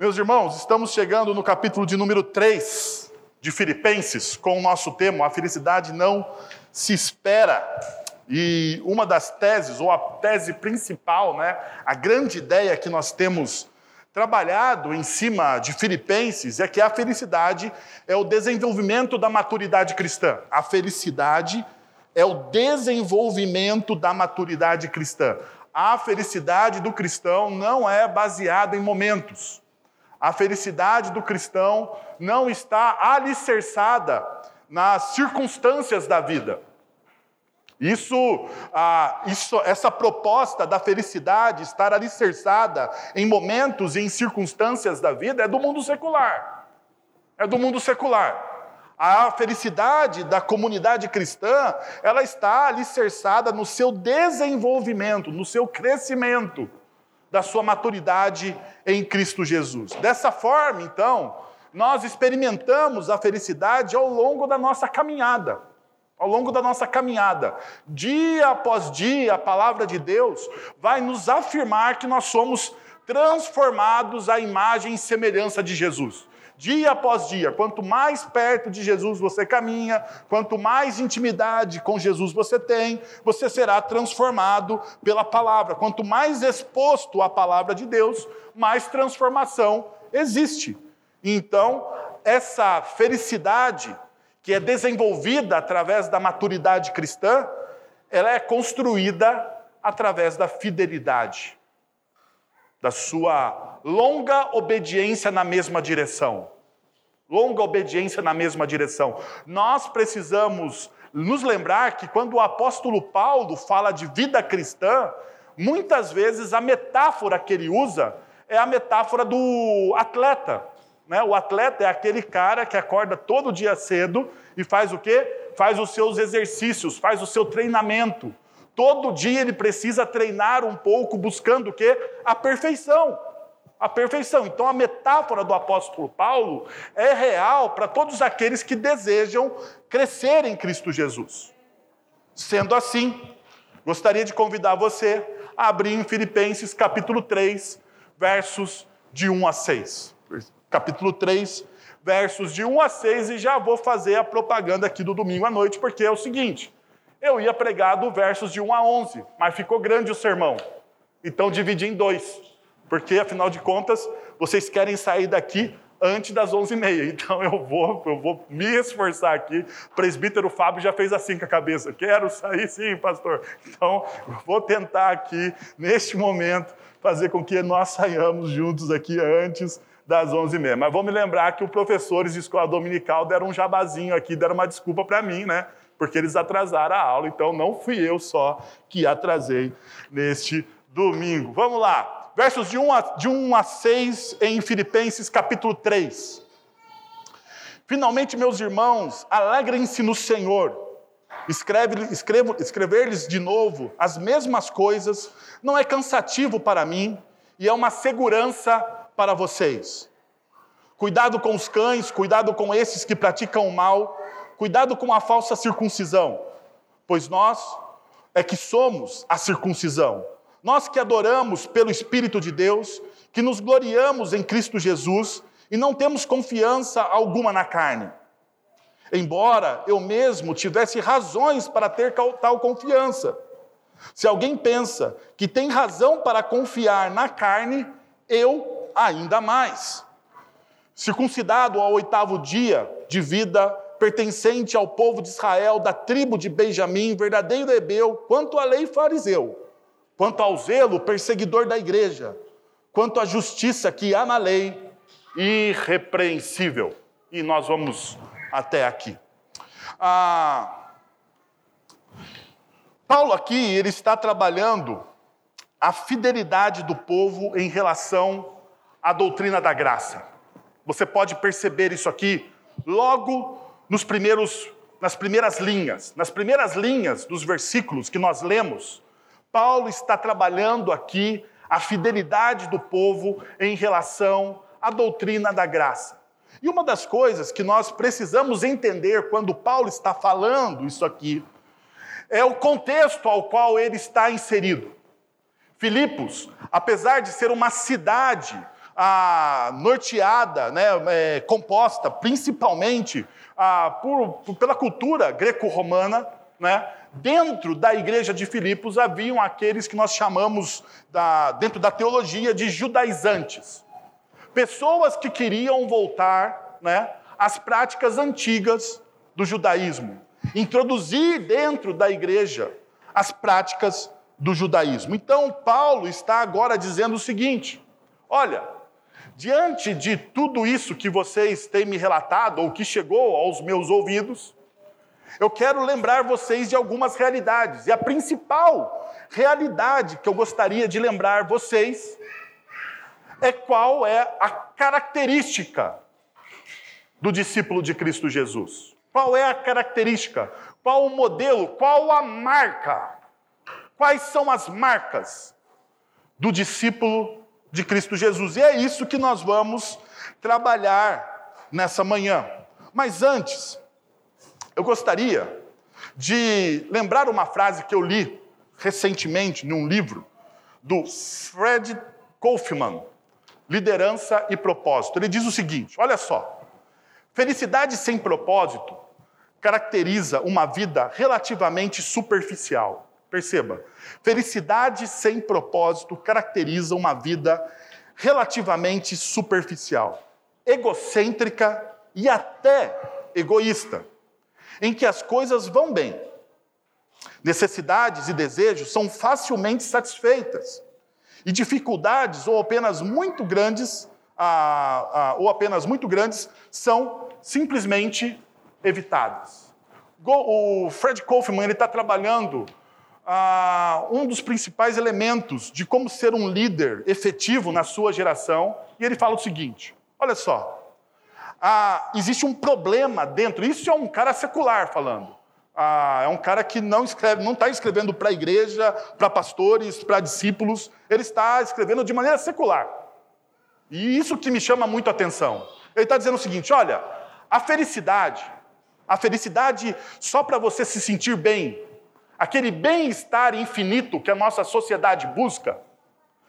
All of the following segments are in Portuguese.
Meus irmãos, estamos chegando no capítulo de número 3 de Filipenses, com o nosso tema, a felicidade não se espera. E uma das teses, ou a tese principal, né, a grande ideia que nós temos trabalhado em cima de Filipenses é que a felicidade é o desenvolvimento da maturidade cristã. A felicidade é o desenvolvimento da maturidade cristã. A felicidade do cristão não é baseada em momentos. A felicidade do cristão não está alicerçada nas circunstâncias da vida. Isso, ah, isso, essa proposta da felicidade estar alicerçada em momentos e em circunstâncias da vida é do mundo secular. É do mundo secular. A felicidade da comunidade cristã, ela está alicerçada no seu desenvolvimento, no seu crescimento, da sua maturidade em Cristo Jesus. Dessa forma, então, nós experimentamos a felicidade ao longo da nossa caminhada ao longo da nossa caminhada. Dia após dia, a palavra de Deus vai nos afirmar que nós somos transformados à imagem e semelhança de Jesus. Dia após dia, quanto mais perto de Jesus você caminha, quanto mais intimidade com Jesus você tem, você será transformado pela palavra. Quanto mais exposto à palavra de Deus, mais transformação existe. Então, essa felicidade que é desenvolvida através da maturidade cristã, ela é construída através da fidelidade, da sua longa obediência na mesma direção. Longa obediência na mesma direção. Nós precisamos nos lembrar que quando o apóstolo Paulo fala de vida cristã, muitas vezes a metáfora que ele usa é a metáfora do atleta. Né? O atleta é aquele cara que acorda todo dia cedo e faz o quê? Faz os seus exercícios, faz o seu treinamento. Todo dia ele precisa treinar um pouco, buscando o quê? A perfeição. A perfeição. Então a metáfora do apóstolo Paulo é real para todos aqueles que desejam crescer em Cristo Jesus. Sendo assim, gostaria de convidar você a abrir em Filipenses capítulo 3, versos de 1 a 6 capítulo 3, versos de 1 a 6, e já vou fazer a propaganda aqui do domingo à noite, porque é o seguinte: eu ia pregar do versos de 1 a 11, mas ficou grande o sermão. Então dividi em dois, porque afinal de contas, vocês querem sair daqui antes das 11h30. Então eu vou, eu vou me esforçar aqui. O presbítero Fábio já fez assim com a cabeça. Quero sair sim, pastor. Então vou tentar aqui, neste momento, fazer com que nós saiamos juntos aqui antes das 11h30. Mas vou me lembrar que os professores de escola dominical deram um jabazinho aqui, deram uma desculpa para mim, né? Porque eles atrasaram a aula, então não fui eu só que atrasei neste domingo. Vamos lá, versos de 1 a, de 1 a 6 em Filipenses capítulo 3. Finalmente, meus irmãos, alegrem-se no Senhor. Escreve, escrevo, escrever-lhes de novo as mesmas coisas não é cansativo para mim e é uma segurança para vocês. Cuidado com os cães, cuidado com esses que praticam o mal, cuidado com a falsa circuncisão, pois nós é que somos a circuncisão. Nós que adoramos pelo Espírito de Deus, que nos gloriamos em Cristo Jesus e não temos confiança alguma na carne. Embora eu mesmo tivesse razões para ter tal confiança. Se alguém pensa que tem razão para confiar na carne, eu ainda mais. Circuncidado ao oitavo dia de vida, pertencente ao povo de Israel, da tribo de Benjamim, verdadeiro hebreu, quanto à lei fariseu, quanto ao zelo perseguidor da igreja, quanto à justiça que há na lei, irrepreensível. E nós vamos até aqui. Ah, Paulo aqui ele está trabalhando a fidelidade do povo em relação a doutrina da graça. Você pode perceber isso aqui logo nos primeiros, nas primeiras linhas. Nas primeiras linhas dos versículos que nós lemos, Paulo está trabalhando aqui a fidelidade do povo em relação à doutrina da graça. E uma das coisas que nós precisamos entender quando Paulo está falando isso aqui é o contexto ao qual ele está inserido. Filipos, apesar de ser uma cidade ah, norteada, né, é, composta principalmente ah, por, por, pela cultura greco-romana, né, dentro da igreja de Filipos haviam aqueles que nós chamamos, da, dentro da teologia, de judaizantes. Pessoas que queriam voltar né, às práticas antigas do judaísmo, introduzir dentro da igreja as práticas do judaísmo. Então, Paulo está agora dizendo o seguinte: olha, diante de tudo isso que vocês têm me relatado, ou que chegou aos meus ouvidos, eu quero lembrar vocês de algumas realidades. E a principal realidade que eu gostaria de lembrar vocês é qual é a característica do discípulo de Cristo Jesus. Qual é a característica? Qual o modelo? Qual a marca? Quais são as marcas do discípulo de Cristo Jesus? E é isso que nós vamos trabalhar nessa manhã. Mas antes, eu gostaria de lembrar uma frase que eu li recentemente num livro do Fred Kaufman, Liderança e Propósito. Ele diz o seguinte: olha só, felicidade sem propósito caracteriza uma vida relativamente superficial. Perceba, felicidade sem propósito caracteriza uma vida relativamente superficial, egocêntrica e até egoísta, em que as coisas vão bem. Necessidades e desejos são facilmente satisfeitas, e dificuldades ou apenas muito grandes, ou apenas muito grandes, são simplesmente evitadas. O Fred Kaufman está trabalhando ah, um dos principais elementos de como ser um líder efetivo na sua geração, e ele fala o seguinte: olha só, ah, existe um problema dentro, isso é um cara secular falando. Ah, é um cara que não escreve, não está escrevendo para a igreja, para pastores, para discípulos, ele está escrevendo de maneira secular. E isso que me chama muito a atenção. Ele está dizendo o seguinte: olha, a felicidade a felicidade só para você se sentir bem, aquele bem-estar infinito que a nossa sociedade busca,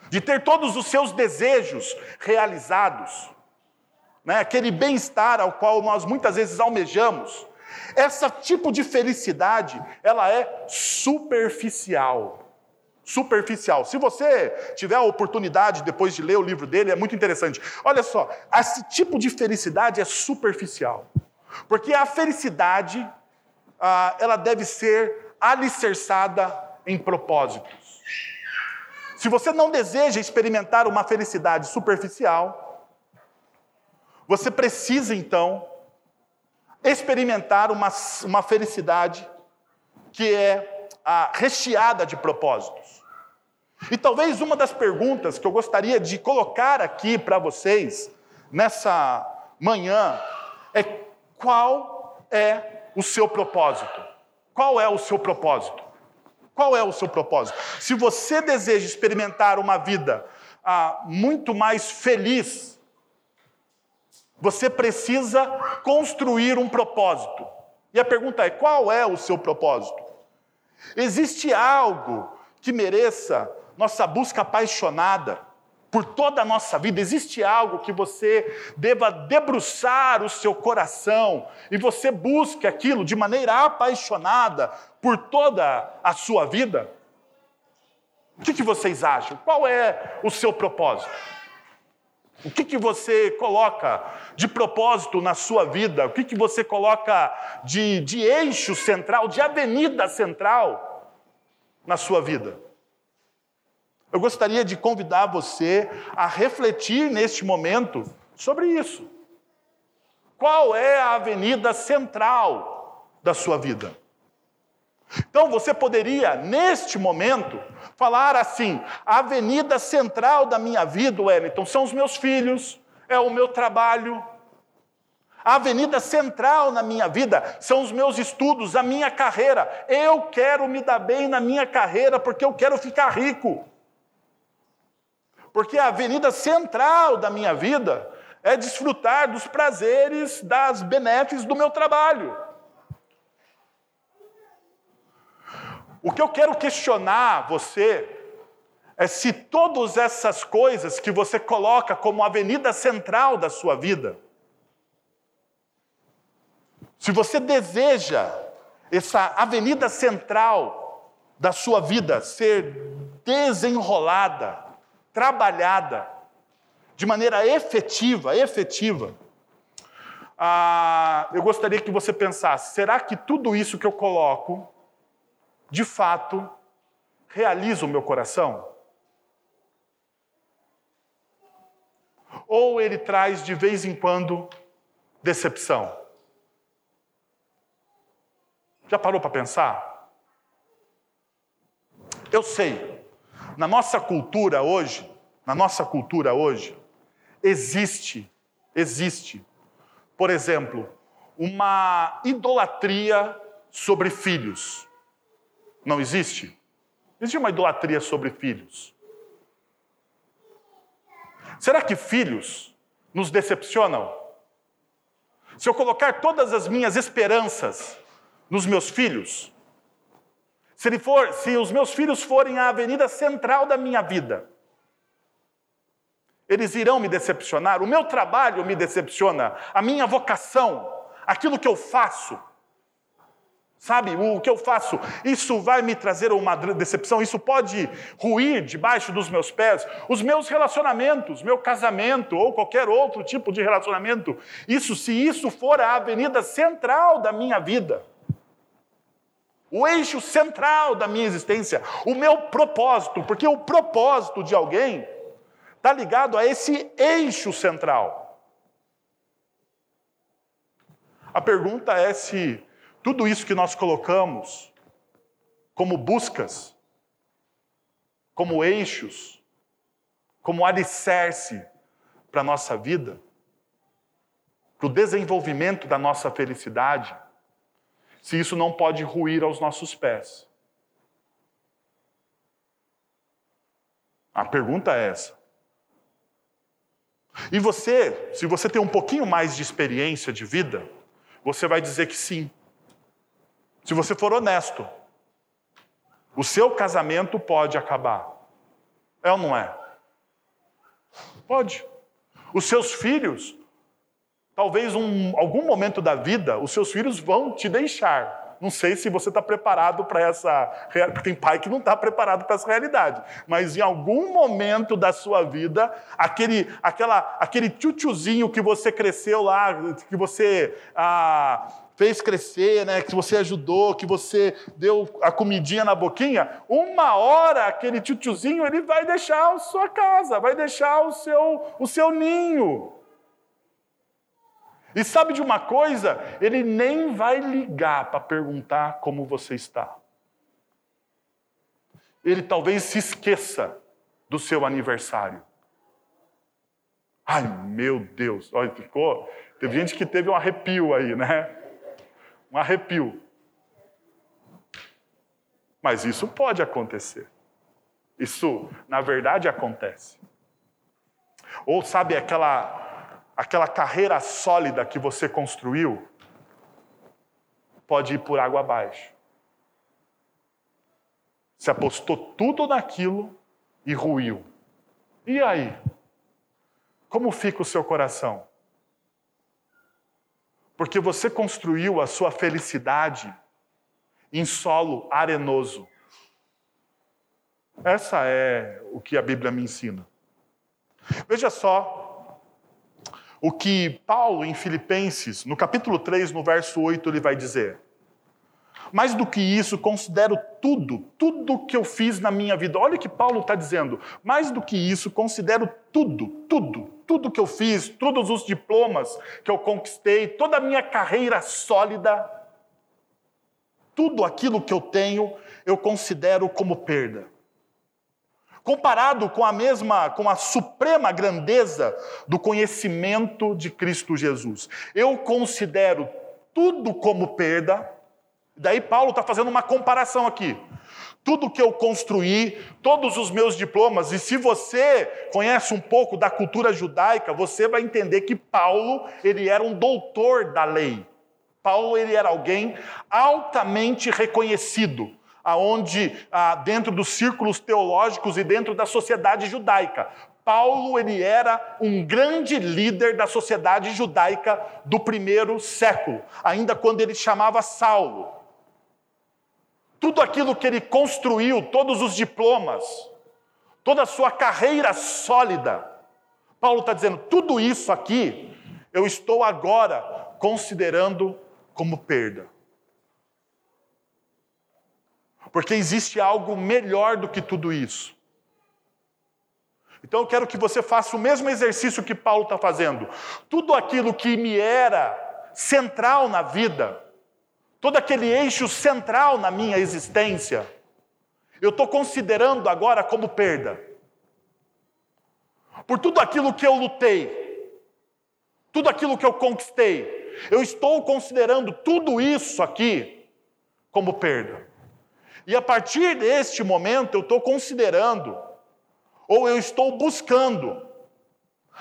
de ter todos os seus desejos realizados, né? aquele bem-estar ao qual nós muitas vezes almejamos, esse tipo de felicidade, ela é superficial. Superficial. Se você tiver a oportunidade depois de ler o livro dele, é muito interessante. Olha só, esse tipo de felicidade é superficial. Porque a felicidade, ah, ela deve ser alicerçada em propósitos. Se você não deseja experimentar uma felicidade superficial, você precisa então experimentar uma, uma felicidade que é ah, recheada de propósitos. E talvez uma das perguntas que eu gostaria de colocar aqui para vocês nessa manhã é qual é o seu propósito? Qual é o seu propósito? Qual é o seu propósito? Se você deseja experimentar uma vida ah, muito mais feliz, você precisa construir um propósito. E a pergunta é: qual é o seu propósito? Existe algo que mereça nossa busca apaixonada? Por toda a nossa vida, existe algo que você deva debruçar o seu coração e você busque aquilo de maneira apaixonada por toda a sua vida? O que, que vocês acham? Qual é o seu propósito? O que, que você coloca de propósito na sua vida? O que, que você coloca de, de eixo central, de avenida central na sua vida? Eu gostaria de convidar você a refletir neste momento sobre isso. Qual é a avenida central da sua vida? Então você poderia, neste momento, falar assim: a avenida central da minha vida, Wellington, são os meus filhos, é o meu trabalho. A avenida central na minha vida são os meus estudos, a minha carreira. Eu quero me dar bem na minha carreira porque eu quero ficar rico porque a avenida central da minha vida é desfrutar dos prazeres, das benéficas do meu trabalho. O que eu quero questionar você é se todas essas coisas que você coloca como avenida central da sua vida, se você deseja essa avenida central da sua vida ser desenrolada, trabalhada, de maneira efetiva, efetiva, ah, eu gostaria que você pensasse: será que tudo isso que eu coloco, de fato, realiza o meu coração? Ou ele traz de vez em quando decepção? Já parou para pensar? Eu sei, na nossa cultura hoje, na nossa cultura hoje, existe, existe, por exemplo, uma idolatria sobre filhos. Não existe? Existe uma idolatria sobre filhos. Será que filhos nos decepcionam? Se eu colocar todas as minhas esperanças nos meus filhos, se, ele for, se os meus filhos forem a avenida central da minha vida, eles irão me decepcionar, o meu trabalho me decepciona, a minha vocação, aquilo que eu faço. Sabe, o que eu faço, isso vai me trazer uma decepção, isso pode ruir debaixo dos meus pés. Os meus relacionamentos, meu casamento ou qualquer outro tipo de relacionamento, isso, se isso for a avenida central da minha vida, o eixo central da minha existência, o meu propósito, porque o propósito de alguém está ligado a esse eixo central. A pergunta é se tudo isso que nós colocamos como buscas, como eixos, como alicerce para a nossa vida, para o desenvolvimento da nossa felicidade, se isso não pode ruir aos nossos pés? A pergunta é essa. E você, se você tem um pouquinho mais de experiência de vida, você vai dizer que sim. Se você for honesto, o seu casamento pode acabar. É ou não é? Pode. Os seus filhos Talvez um, algum momento da vida os seus filhos vão te deixar. Não sei se você está preparado para essa. Porque tem pai que não está preparado para essa realidade. Mas em algum momento da sua vida, aquele, aquela, aquele tchutchuzinho que você cresceu lá, que você ah, fez crescer, né, que você ajudou, que você deu a comidinha na boquinha, uma hora aquele tchutchuzinho ele vai deixar a sua casa, vai deixar o seu, o seu ninho. E sabe de uma coisa? Ele nem vai ligar para perguntar como você está. Ele talvez se esqueça do seu aniversário. Ai, meu Deus, olha, ficou. Teve gente que teve um arrepio aí, né? Um arrepio. Mas isso pode acontecer. Isso, na verdade, acontece. Ou sabe aquela aquela carreira sólida que você construiu pode ir por água abaixo. Você apostou tudo naquilo e ruiu. E aí? Como fica o seu coração? Porque você construiu a sua felicidade em solo arenoso. Essa é o que a Bíblia me ensina. Veja só o que Paulo, em Filipenses, no capítulo 3, no verso 8, ele vai dizer. Mais do que isso, considero tudo, tudo que eu fiz na minha vida. Olha o que Paulo está dizendo. Mais do que isso, considero tudo, tudo, tudo que eu fiz, todos os diplomas que eu conquistei, toda a minha carreira sólida, tudo aquilo que eu tenho, eu considero como perda comparado com a mesma, com a suprema grandeza do conhecimento de Cristo Jesus. Eu considero tudo como perda. Daí Paulo está fazendo uma comparação aqui. Tudo que eu construí, todos os meus diplomas, e se você conhece um pouco da cultura judaica, você vai entender que Paulo, ele era um doutor da lei. Paulo, ele era alguém altamente reconhecido aonde ah, dentro dos círculos teológicos e dentro da sociedade judaica, Paulo ele era um grande líder da sociedade judaica do primeiro século, ainda quando ele chamava Saulo. Tudo aquilo que ele construiu, todos os diplomas, toda a sua carreira sólida, Paulo está dizendo: tudo isso aqui eu estou agora considerando como perda. Porque existe algo melhor do que tudo isso. Então eu quero que você faça o mesmo exercício que Paulo está fazendo. Tudo aquilo que me era central na vida, todo aquele eixo central na minha existência, eu estou considerando agora como perda. Por tudo aquilo que eu lutei, tudo aquilo que eu conquistei, eu estou considerando tudo isso aqui como perda. E a partir deste momento eu estou considerando ou eu estou buscando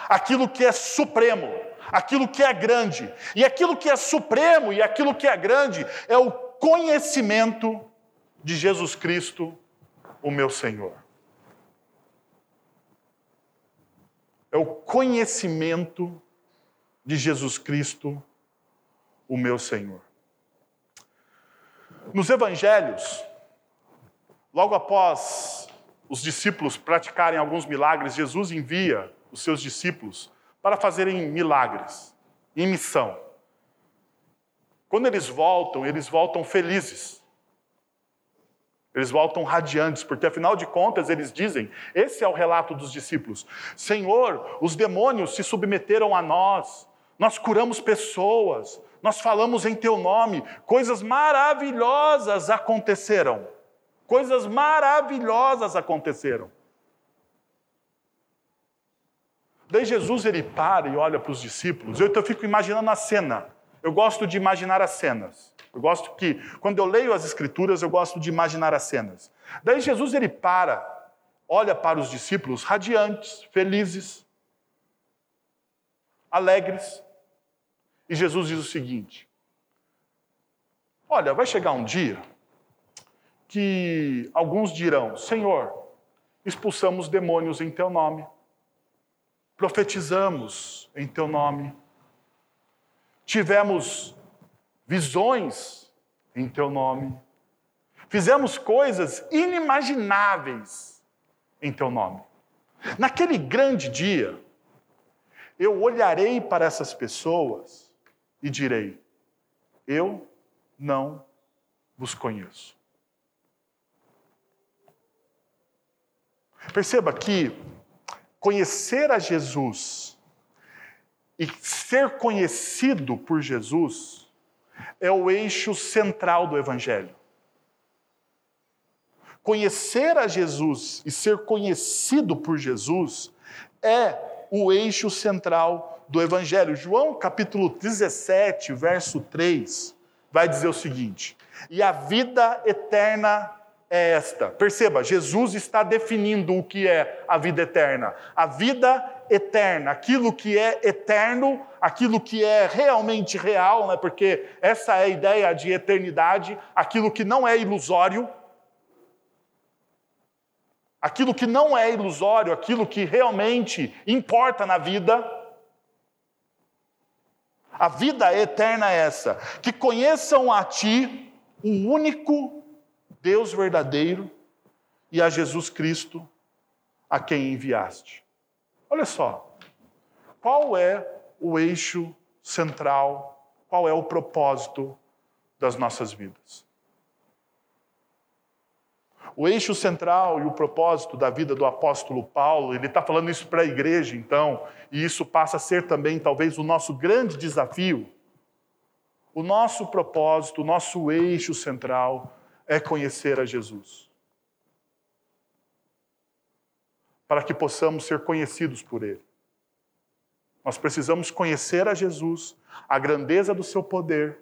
aquilo que é supremo, aquilo que é grande. E aquilo que é supremo e aquilo que é grande é o conhecimento de Jesus Cristo, o meu Senhor. É o conhecimento de Jesus Cristo, o meu Senhor. Nos evangelhos, logo após os discípulos praticarem alguns milagres, Jesus envia os seus discípulos para fazerem milagres, em missão. Quando eles voltam, eles voltam felizes. Eles voltam radiantes, porque afinal de contas eles dizem: esse é o relato dos discípulos. Senhor, os demônios se submeteram a nós, nós curamos pessoas, nós falamos em teu nome, coisas maravilhosas aconteceram. Coisas maravilhosas aconteceram. Daí Jesus ele para e olha para os discípulos. Eu, então, fico imaginando a cena. Eu gosto de imaginar as cenas. Eu gosto que, quando eu leio as escrituras, eu gosto de imaginar as cenas. Daí Jesus ele para, olha para os discípulos radiantes, felizes, alegres. E Jesus diz o seguinte: Olha, vai chegar um dia que alguns dirão: Senhor, expulsamos demônios em teu nome, profetizamos em teu nome, tivemos visões em teu nome, fizemos coisas inimagináveis em teu nome. Naquele grande dia, eu olharei para essas pessoas e direi: Eu não vos conheço. Perceba que conhecer a Jesus e ser conhecido por Jesus é o eixo central do Evangelho. Conhecer a Jesus e ser conhecido por Jesus é o eixo central do Evangelho. João capítulo 17, verso 3, vai dizer o seguinte: E a vida eterna é esta. Perceba, Jesus está definindo o que é a vida eterna. A vida eterna, aquilo que é eterno, aquilo que é realmente real, né? porque essa é a ideia de eternidade, aquilo que não é ilusório. Aquilo que não é ilusório, aquilo que realmente importa na vida. A vida eterna é essa: que conheçam a Ti, o único Deus verdadeiro e a Jesus Cristo, a quem enviaste. Olha só, qual é o eixo central, qual é o propósito das nossas vidas? O eixo central e o propósito da vida do apóstolo Paulo, ele está falando isso para a igreja, então, e isso passa a ser também, talvez, o nosso grande desafio. O nosso propósito, o nosso eixo central é conhecer a Jesus. Para que possamos ser conhecidos por Ele. Nós precisamos conhecer a Jesus, a grandeza do seu poder,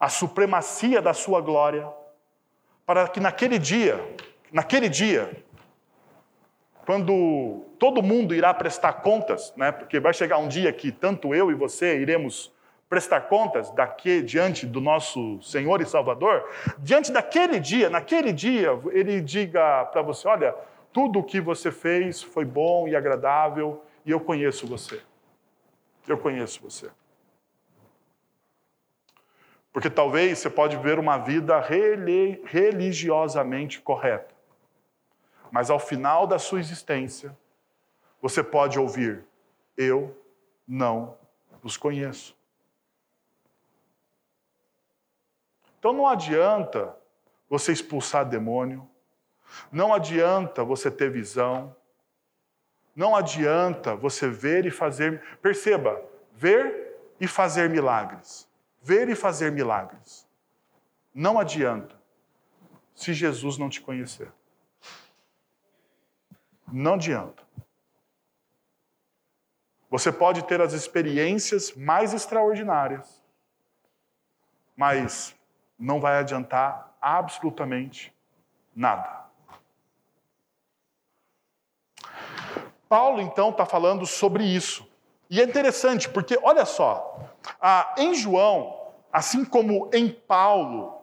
a supremacia da sua glória, para que naquele dia, naquele dia, quando todo mundo irá prestar contas, né, porque vai chegar um dia que tanto eu e você iremos prestar contas daqui, diante do nosso Senhor e Salvador, diante daquele dia, naquele dia, ele diga para você: olha, tudo o que você fez foi bom e agradável e eu conheço você. Eu conheço você. Porque talvez você pode ver uma vida religiosamente correta. Mas ao final da sua existência, você pode ouvir: Eu não os conheço. Então não adianta você expulsar demônio, não adianta você ter visão, não adianta você ver e fazer. Perceba, ver e fazer milagres ver e fazer milagres. Não adianta se Jesus não te conhecer. Não adianta. Você pode ter as experiências mais extraordinárias, mas não vai adiantar absolutamente nada. Paulo, então, está falando sobre isso. E é interessante, porque, olha só, em João, assim como em Paulo,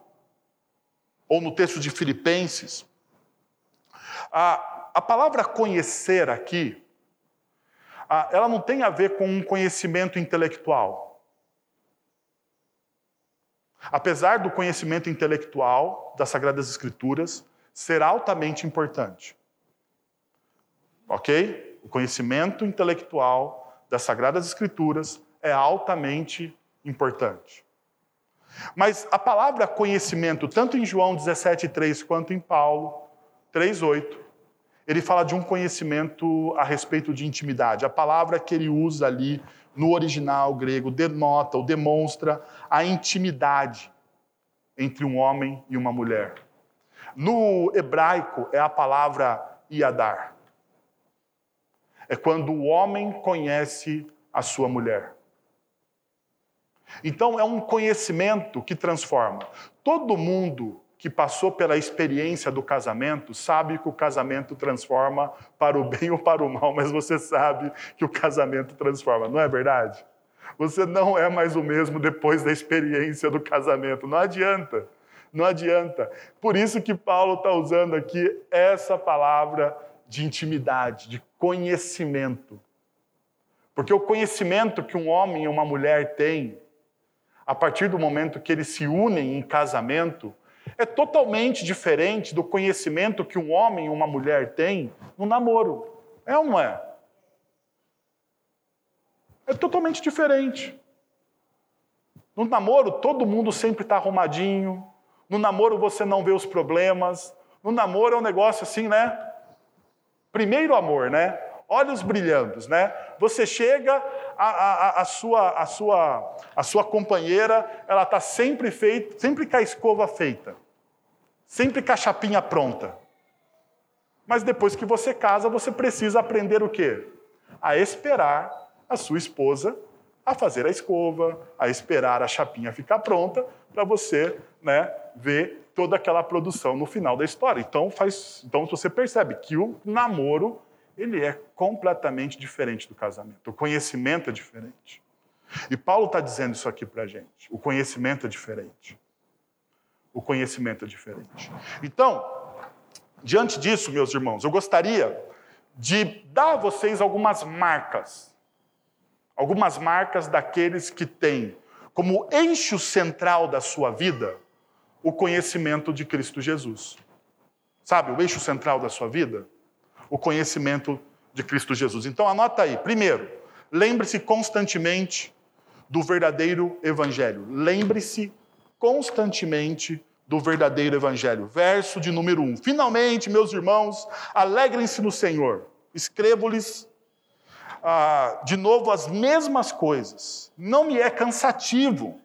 ou no texto de Filipenses, a, a palavra conhecer aqui, ela não tem a ver com um conhecimento intelectual. Apesar do conhecimento intelectual das Sagradas Escrituras ser altamente importante. Ok? O conhecimento intelectual das Sagradas Escrituras é altamente importante. Mas a palavra conhecimento, tanto em João 17,3 quanto em Paulo 3,8, ele fala de um conhecimento a respeito de intimidade. A palavra que ele usa ali no original grego denota ou demonstra a intimidade entre um homem e uma mulher. No hebraico é a palavra iadar. É quando o homem conhece a sua mulher. Então, é um conhecimento que transforma. Todo mundo que passou pela experiência do casamento sabe que o casamento transforma para o bem ou para o mal, mas você sabe que o casamento transforma, não é verdade? Você não é mais o mesmo depois da experiência do casamento, não adianta. Não adianta. Por isso que Paulo está usando aqui essa palavra de intimidade, de conhecimento. Porque o conhecimento que um homem e uma mulher têm a partir do momento que eles se unem em casamento, é totalmente diferente do conhecimento que um homem e uma mulher têm no namoro. É ou não é? É totalmente diferente. No namoro, todo mundo sempre está arrumadinho. No namoro, você não vê os problemas. No namoro é um negócio assim, né? Primeiro amor, né? Olhos brilhantes, né? Você chega, a, a, a, sua, a, sua, a sua companheira, ela está sempre feita, sempre com a escova feita, sempre com a chapinha pronta. Mas depois que você casa, você precisa aprender o quê? A esperar a sua esposa a fazer a escova, a esperar a chapinha ficar pronta para você, né, ver toda aquela produção no final da história. Então faz, então você percebe que o namoro ele é completamente diferente do casamento. O conhecimento é diferente. E Paulo está dizendo isso aqui para a gente. O conhecimento é diferente. O conhecimento é diferente. Então, diante disso, meus irmãos, eu gostaria de dar a vocês algumas marcas. Algumas marcas daqueles que têm como eixo central da sua vida o conhecimento de Cristo Jesus. Sabe, o eixo central da sua vida? o conhecimento de Cristo Jesus. Então anota aí. Primeiro, lembre-se constantemente do verdadeiro evangelho. Lembre-se constantemente do verdadeiro evangelho. Verso de número um. Finalmente, meus irmãos, alegrem-se no Senhor. Escrevo-lhes ah, de novo as mesmas coisas. Não me é cansativo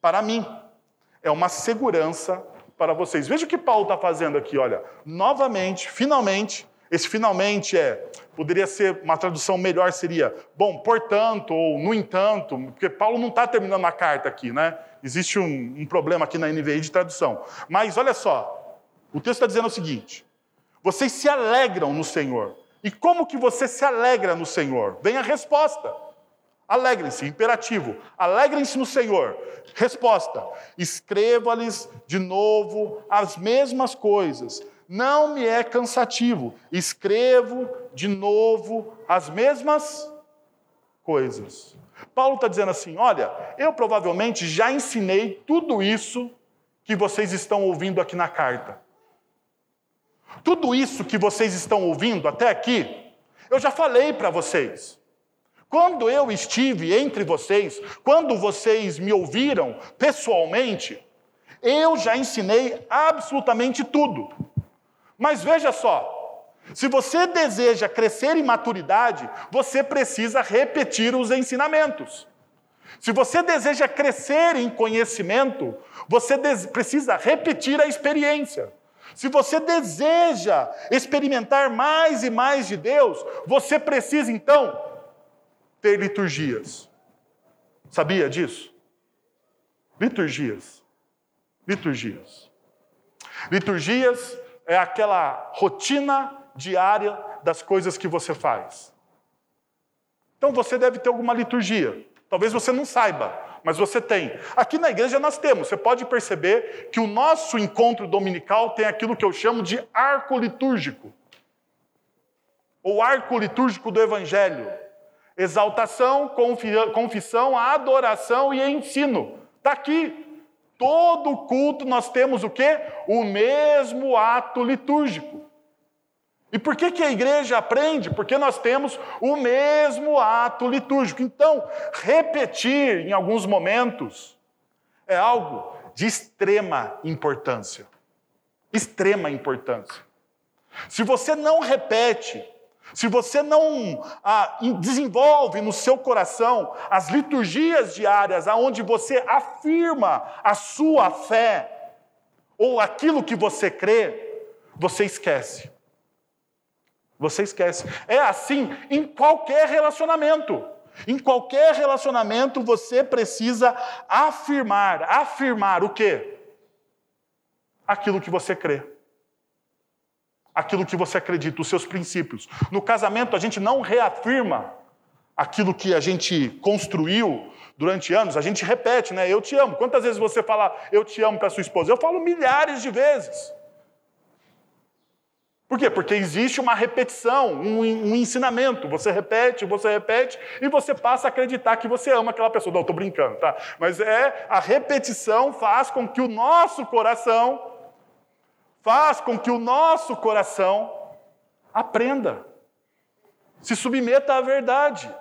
para mim. É uma segurança para vocês. Veja o que Paulo está fazendo aqui, olha. Novamente, finalmente, esse finalmente é, poderia ser, uma tradução melhor seria, bom, portanto, ou no entanto, porque Paulo não está terminando a carta aqui, né? Existe um, um problema aqui na NVI de tradução. Mas olha só, o texto está dizendo o seguinte: vocês se alegram no Senhor. E como que você se alegra no Senhor? Vem a resposta. Alegrem-se, imperativo. Alegrem-se no Senhor. Resposta: Escreva-lhes de novo as mesmas coisas. Não me é cansativo. Escrevo de novo as mesmas coisas. Paulo está dizendo assim: olha, eu provavelmente já ensinei tudo isso que vocês estão ouvindo aqui na carta. Tudo isso que vocês estão ouvindo até aqui, eu já falei para vocês. Quando eu estive entre vocês, quando vocês me ouviram pessoalmente, eu já ensinei absolutamente tudo. Mas veja só, se você deseja crescer em maturidade, você precisa repetir os ensinamentos. Se você deseja crescer em conhecimento, você precisa repetir a experiência. Se você deseja experimentar mais e mais de Deus, você precisa então ter liturgias. Sabia disso? Liturgias. Liturgias. Liturgias é aquela rotina diária das coisas que você faz. Então você deve ter alguma liturgia. Talvez você não saiba, mas você tem. Aqui na igreja nós temos. Você pode perceber que o nosso encontro dominical tem aquilo que eu chamo de arco litúrgico. Ou arco litúrgico do evangelho. Exaltação, confissão, adoração e ensino. Está aqui. Todo culto nós temos o quê? O mesmo ato litúrgico. E por que, que a igreja aprende? Porque nós temos o mesmo ato litúrgico. Então, repetir em alguns momentos é algo de extrema importância. Extrema importância. Se você não repete se você não ah, desenvolve no seu coração as liturgias diárias, aonde você afirma a sua fé ou aquilo que você crê, você esquece. Você esquece. É assim em qualquer relacionamento. Em qualquer relacionamento você precisa afirmar, afirmar o quê? Aquilo que você crê aquilo que você acredita, os seus princípios. No casamento, a gente não reafirma aquilo que a gente construiu durante anos, a gente repete, né? Eu te amo. Quantas vezes você fala eu te amo para sua esposa? Eu falo milhares de vezes. Por quê? Porque existe uma repetição, um, um, ensinamento. Você repete, você repete, e você passa a acreditar que você ama aquela pessoa. Não, estou brincando, tá? Mas é a repetição faz com que o nosso coração faz com que o nosso coração aprenda, se submeta à verdade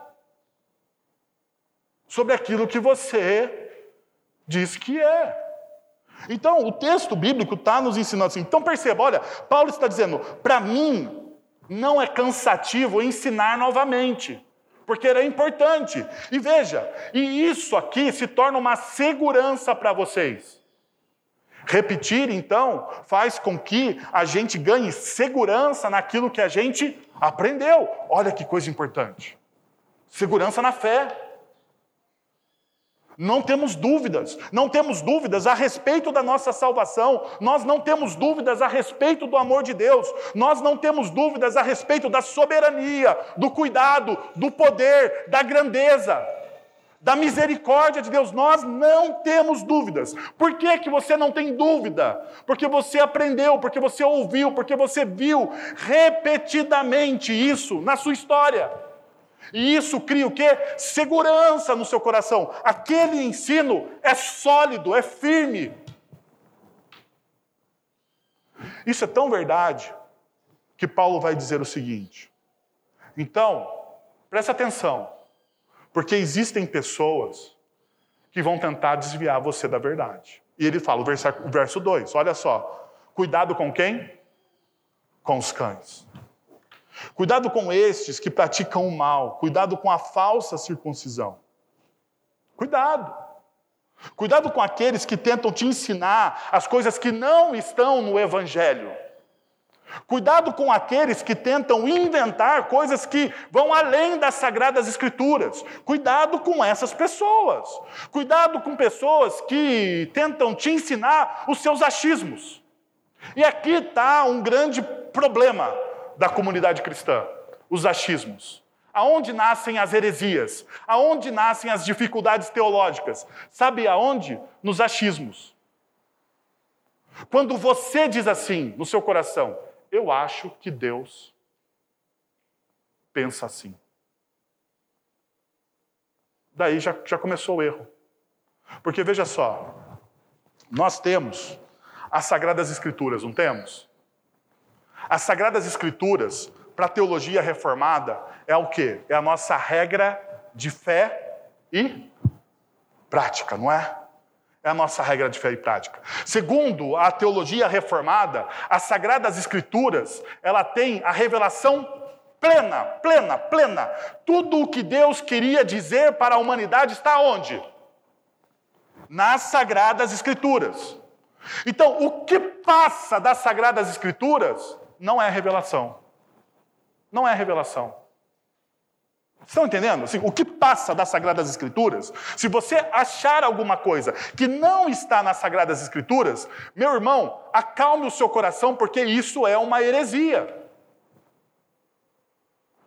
sobre aquilo que você diz que é. Então, o texto bíblico está nos ensinando assim. Então, perceba, olha, Paulo está dizendo: para mim, não é cansativo ensinar novamente, porque é importante. E veja, e isso aqui se torna uma segurança para vocês. Repetir, então, faz com que a gente ganhe segurança naquilo que a gente aprendeu. Olha que coisa importante. Segurança na fé. Não temos dúvidas, não temos dúvidas a respeito da nossa salvação, nós não temos dúvidas a respeito do amor de Deus, nós não temos dúvidas a respeito da soberania, do cuidado, do poder, da grandeza da misericórdia de Deus, nós não temos dúvidas. Por que, que você não tem dúvida? Porque você aprendeu, porque você ouviu, porque você viu repetidamente isso na sua história. E isso cria o quê? Segurança no seu coração. Aquele ensino é sólido, é firme. Isso é tão verdade que Paulo vai dizer o seguinte. Então, preste atenção. Porque existem pessoas que vão tentar desviar você da verdade. E ele fala, o verso 2, olha só. Cuidado com quem? Com os cães. Cuidado com estes que praticam o mal. Cuidado com a falsa circuncisão. Cuidado. Cuidado com aqueles que tentam te ensinar as coisas que não estão no Evangelho. Cuidado com aqueles que tentam inventar coisas que vão além das sagradas escrituras. Cuidado com essas pessoas. Cuidado com pessoas que tentam te ensinar os seus achismos. E aqui está um grande problema da comunidade cristã: os achismos. Aonde nascem as heresias? Aonde nascem as dificuldades teológicas? Sabe aonde? Nos achismos. Quando você diz assim no seu coração, eu acho que Deus pensa assim. Daí já, já começou o erro. Porque veja só, nós temos as Sagradas Escrituras, não temos? As Sagradas Escrituras, para a teologia reformada, é o quê? É a nossa regra de fé e prática, não é? É a nossa regra de fé e prática. Segundo a teologia reformada, as Sagradas Escrituras, ela tem a revelação plena, plena, plena. Tudo o que Deus queria dizer para a humanidade está onde? Nas Sagradas Escrituras. Então, o que passa das Sagradas Escrituras não é revelação. Não é revelação. Estão entendendo? Assim, o que passa das Sagradas Escrituras, se você achar alguma coisa que não está nas Sagradas Escrituras, meu irmão, acalme o seu coração, porque isso é uma heresia.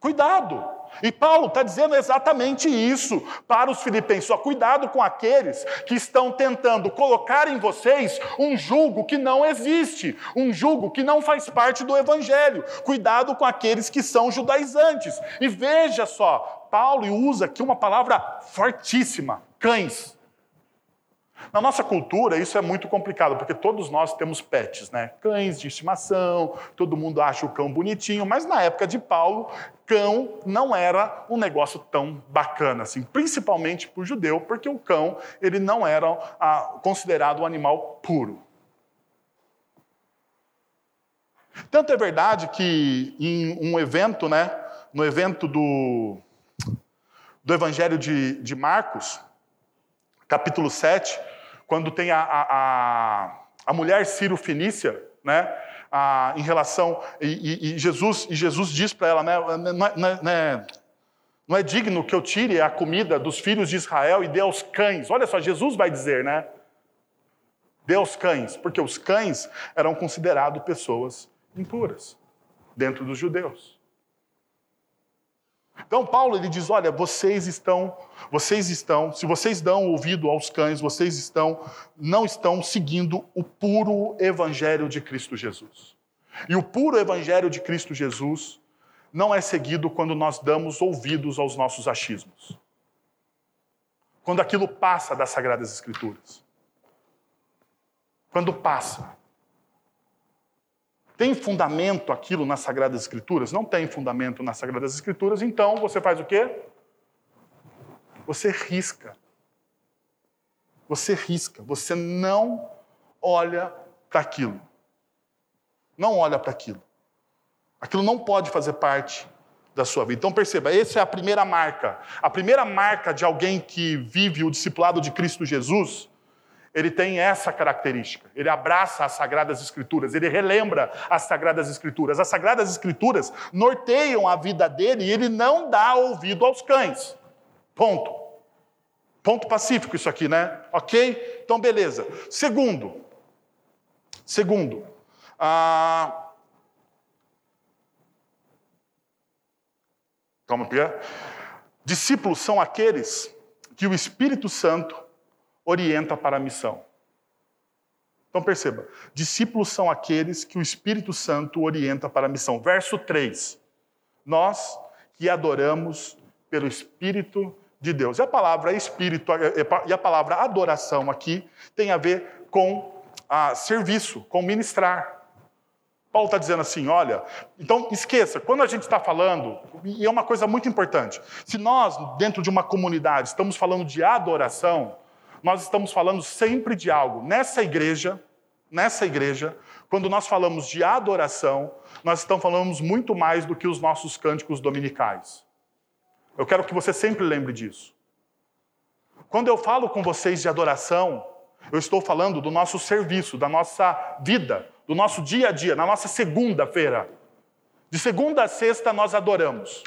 Cuidado. E Paulo está dizendo exatamente isso para os filipenses. Só cuidado com aqueles que estão tentando colocar em vocês um julgo que não existe, um julgo que não faz parte do evangelho. Cuidado com aqueles que são judaizantes. E veja só, Paulo usa aqui uma palavra fortíssima: cães. Na nossa cultura, isso é muito complicado, porque todos nós temos pets, né? Cães de estimação, todo mundo acha o cão bonitinho, mas na época de Paulo, cão não era um negócio tão bacana, assim, principalmente para o judeu, porque o cão ele não era ah, considerado um animal puro. Tanto é verdade que em um evento, né, no evento do, do Evangelho de, de Marcos, capítulo 7, quando tem a, a, a mulher Ciro Fenícia, né? Em relação. E, e, Jesus, e Jesus diz para ela, né? Não é, não, é, não é digno que eu tire a comida dos filhos de Israel e dê aos cães. Olha só, Jesus vai dizer, né? Dê aos cães, porque os cães eram considerados pessoas impuras dentro dos judeus. Então Paulo ele diz: olha, vocês estão, vocês estão, se vocês dão ouvido aos cães, vocês estão, não estão seguindo o puro evangelho de Cristo Jesus. E o puro evangelho de Cristo Jesus não é seguido quando nós damos ouvidos aos nossos achismos. Quando aquilo passa das sagradas escrituras. Quando passa. Tem fundamento aquilo nas Sagradas Escrituras? Não tem fundamento nas Sagradas Escrituras, então você faz o quê? Você risca. Você risca. Você não olha para aquilo. Não olha para aquilo. Aquilo não pode fazer parte da sua vida. Então perceba, essa é a primeira marca. A primeira marca de alguém que vive o discipulado de Cristo Jesus ele tem essa característica. Ele abraça as Sagradas Escrituras, ele relembra as Sagradas Escrituras. As Sagradas Escrituras norteiam a vida dele e ele não dá ouvido aos cães. Ponto. Ponto pacífico isso aqui, né? Ok? Então, beleza. Segundo. Segundo. Ah... Calma, Pia. Discípulos são aqueles que o Espírito Santo orienta para a missão. Então perceba, discípulos são aqueles que o Espírito Santo orienta para a missão. Verso 3. Nós que adoramos pelo Espírito de Deus. E a palavra espírito e a palavra adoração aqui tem a ver com a serviço, com ministrar. Paulo está dizendo assim: olha, então esqueça, quando a gente está falando, e é uma coisa muito importante, se nós, dentro de uma comunidade, estamos falando de adoração, nós estamos falando sempre de algo. Nessa igreja, nessa igreja, quando nós falamos de adoração, nós estamos falando muito mais do que os nossos cânticos dominicais. Eu quero que você sempre lembre disso. Quando eu falo com vocês de adoração, eu estou falando do nosso serviço, da nossa vida, do nosso dia a dia, na nossa segunda-feira. De segunda a sexta nós adoramos.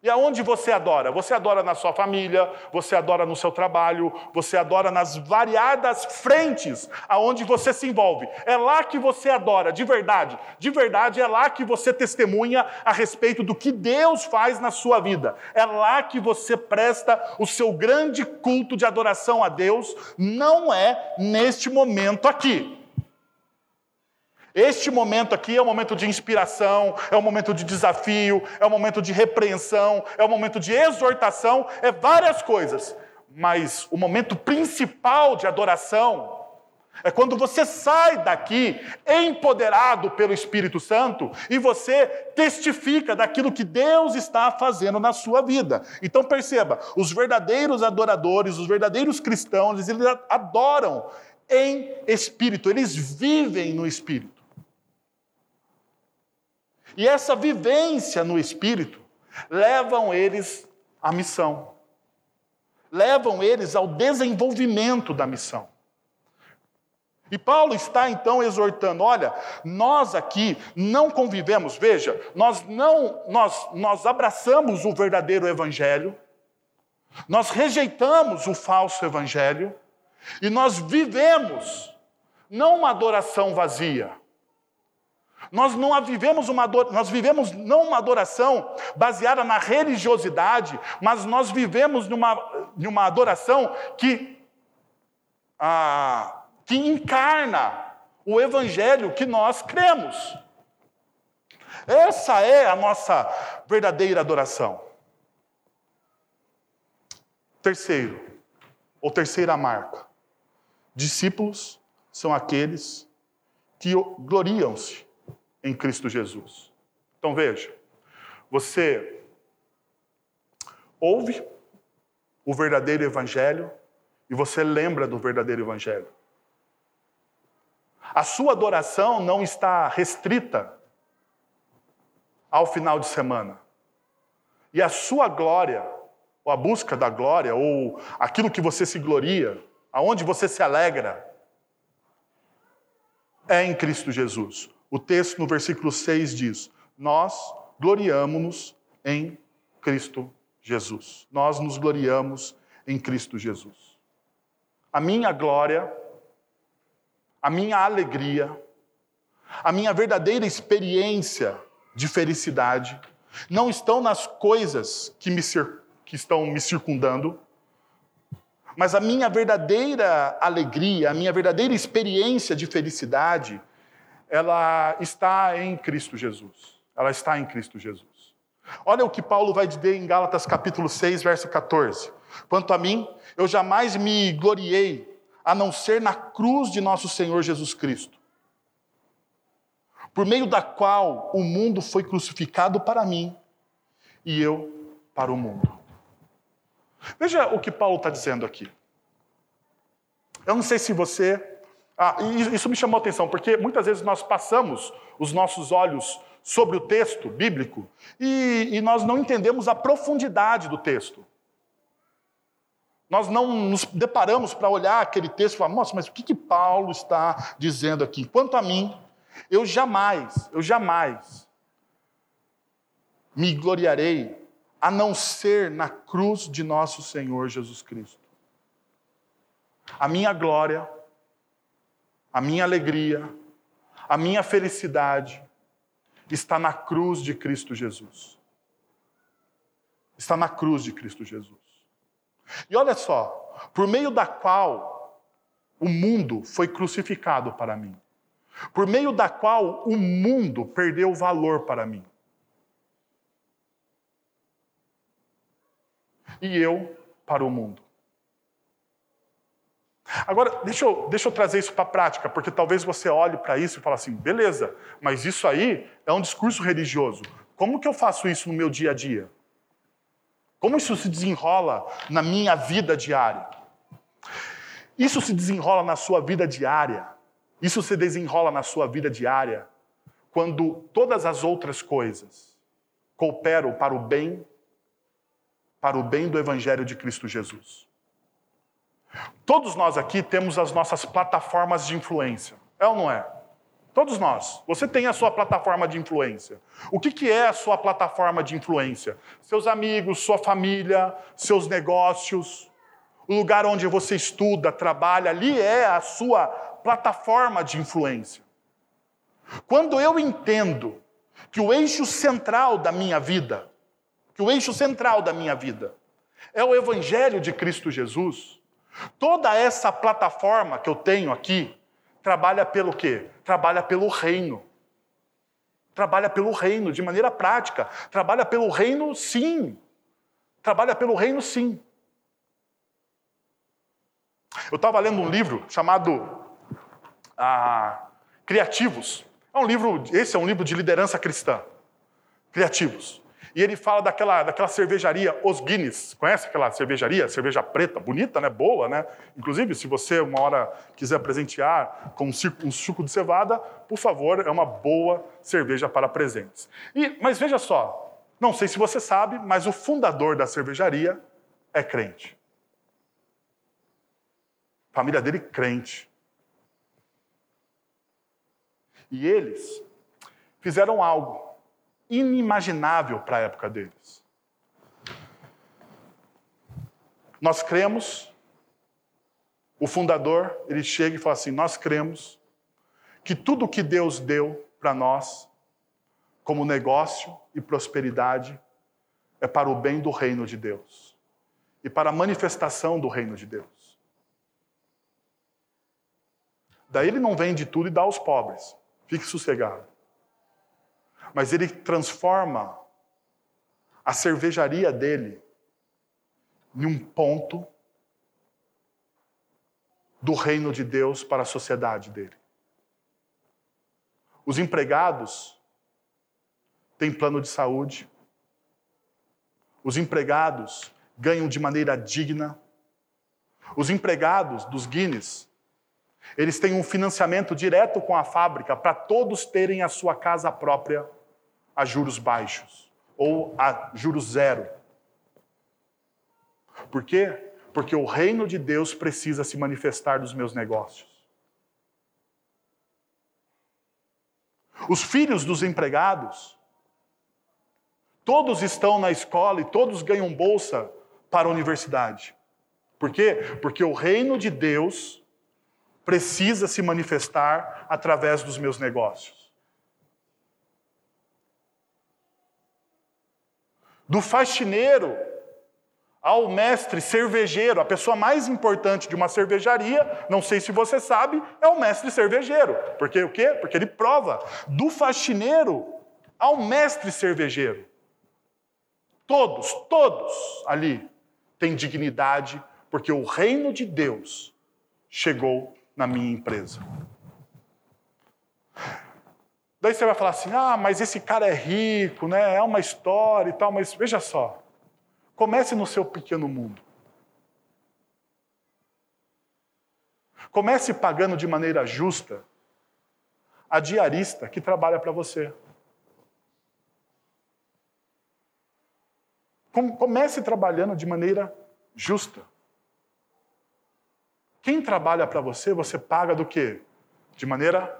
E aonde você adora? Você adora na sua família, você adora no seu trabalho, você adora nas variadas frentes aonde você se envolve. É lá que você adora, de verdade. De verdade, é lá que você testemunha a respeito do que Deus faz na sua vida. É lá que você presta o seu grande culto de adoração a Deus, não é neste momento aqui. Este momento aqui é um momento de inspiração, é um momento de desafio, é um momento de repreensão, é um momento de exortação, é várias coisas. Mas o momento principal de adoração é quando você sai daqui empoderado pelo Espírito Santo e você testifica daquilo que Deus está fazendo na sua vida. Então perceba, os verdadeiros adoradores, os verdadeiros cristãos, eles adoram em espírito, eles vivem no espírito. E essa vivência no Espírito levam eles à missão, levam eles ao desenvolvimento da missão. E Paulo está então exortando: olha, nós aqui não convivemos, veja, nós não, nós, nós abraçamos o verdadeiro evangelho, nós rejeitamos o falso evangelho, e nós vivemos não uma adoração vazia, nós não vivemos uma nós vivemos não uma adoração baseada na religiosidade, mas nós vivemos numa, numa adoração que, ah, que encarna o evangelho que nós cremos. Essa é a nossa verdadeira adoração. Terceiro, ou terceira marca: discípulos são aqueles que gloriam-se em Cristo Jesus. Então veja, você ouve o verdadeiro evangelho e você lembra do verdadeiro evangelho. A sua adoração não está restrita ao final de semana. E a sua glória, ou a busca da glória, ou aquilo que você se gloria, aonde você se alegra, é em Cristo Jesus. O texto no versículo 6 diz: Nós gloriamos-nos em Cristo Jesus. Nós nos gloriamos em Cristo Jesus. A minha glória, a minha alegria, a minha verdadeira experiência de felicidade não estão nas coisas que, me, que estão me circundando, mas a minha verdadeira alegria, a minha verdadeira experiência de felicidade ela está em Cristo Jesus. Ela está em Cristo Jesus. Olha o que Paulo vai dizer em Gálatas capítulo 6, verso 14. Quanto a mim, eu jamais me gloriei a não ser na cruz de nosso Senhor Jesus Cristo, por meio da qual o mundo foi crucificado para mim e eu para o mundo. Veja o que Paulo está dizendo aqui. Eu não sei se você ah, isso me chamou a atenção, porque muitas vezes nós passamos os nossos olhos sobre o texto bíblico e, e nós não entendemos a profundidade do texto. Nós não nos deparamos para olhar aquele texto e falar, nossa, mas o que, que Paulo está dizendo aqui? Quanto a mim, eu jamais, eu jamais me gloriarei a não ser na cruz de nosso Senhor Jesus Cristo. A minha glória a minha alegria, a minha felicidade está na cruz de Cristo Jesus. Está na cruz de Cristo Jesus. E olha só, por meio da qual o mundo foi crucificado para mim, por meio da qual o mundo perdeu valor para mim. E eu para o mundo. Agora, deixa eu, deixa eu trazer isso para a prática, porque talvez você olhe para isso e fale assim: beleza, mas isso aí é um discurso religioso. Como que eu faço isso no meu dia a dia? Como isso se desenrola na minha vida diária? Isso se desenrola na sua vida diária. Isso se desenrola na sua vida diária quando todas as outras coisas cooperam para o bem, para o bem do Evangelho de Cristo Jesus. Todos nós aqui temos as nossas plataformas de influência, é ou não é? Todos nós. Você tem a sua plataforma de influência. O que, que é a sua plataforma de influência? Seus amigos, sua família, seus negócios, o lugar onde você estuda, trabalha, ali é a sua plataforma de influência. Quando eu entendo que o eixo central da minha vida, que o eixo central da minha vida é o Evangelho de Cristo Jesus, toda essa plataforma que eu tenho aqui trabalha pelo quê? Trabalha pelo reino. Trabalha pelo reino, de maneira prática. Trabalha pelo reino, sim. Trabalha pelo reino, sim. Eu estava lendo um livro chamado ah, Criativos. É um livro, esse é um livro de liderança cristã. Criativos. E ele fala daquela, daquela cervejaria Os Guinness. Conhece aquela cervejaria? Cerveja preta, bonita, né? Boa, né? Inclusive, se você uma hora quiser presentear com um, um suco de cevada, por favor, é uma boa cerveja para presentes. E, mas veja só, não sei se você sabe, mas o fundador da cervejaria é crente. Família dele crente. E eles fizeram algo inimaginável para a época deles. Nós cremos, o fundador, ele chega e fala assim: Nós cremos que tudo que Deus deu para nós, como negócio e prosperidade, é para o bem do reino de Deus e para a manifestação do reino de Deus. Daí ele não vende tudo e dá aos pobres. Fique sossegado mas ele transforma a cervejaria dele em um ponto do reino de Deus para a sociedade dele. Os empregados têm plano de saúde, os empregados ganham de maneira digna, os empregados dos Guinness, eles têm um financiamento direto com a fábrica para todos terem a sua casa própria a juros baixos ou a juros zero. Por quê? Porque o reino de Deus precisa se manifestar nos meus negócios. Os filhos dos empregados, todos estão na escola e todos ganham bolsa para a universidade. Por quê? Porque o reino de Deus precisa se manifestar através dos meus negócios. Do faxineiro ao mestre cervejeiro, a pessoa mais importante de uma cervejaria, não sei se você sabe, é o mestre cervejeiro. Porque o quê? Porque ele prova. Do faxineiro ao mestre cervejeiro. Todos, todos ali têm dignidade, porque o reino de Deus chegou na minha empresa. Daí você vai falar assim: ah, mas esse cara é rico, né? é uma história e tal, mas veja só. Comece no seu pequeno mundo. Comece pagando de maneira justa a diarista que trabalha para você. Comece trabalhando de maneira justa. Quem trabalha para você, você paga do quê? De maneira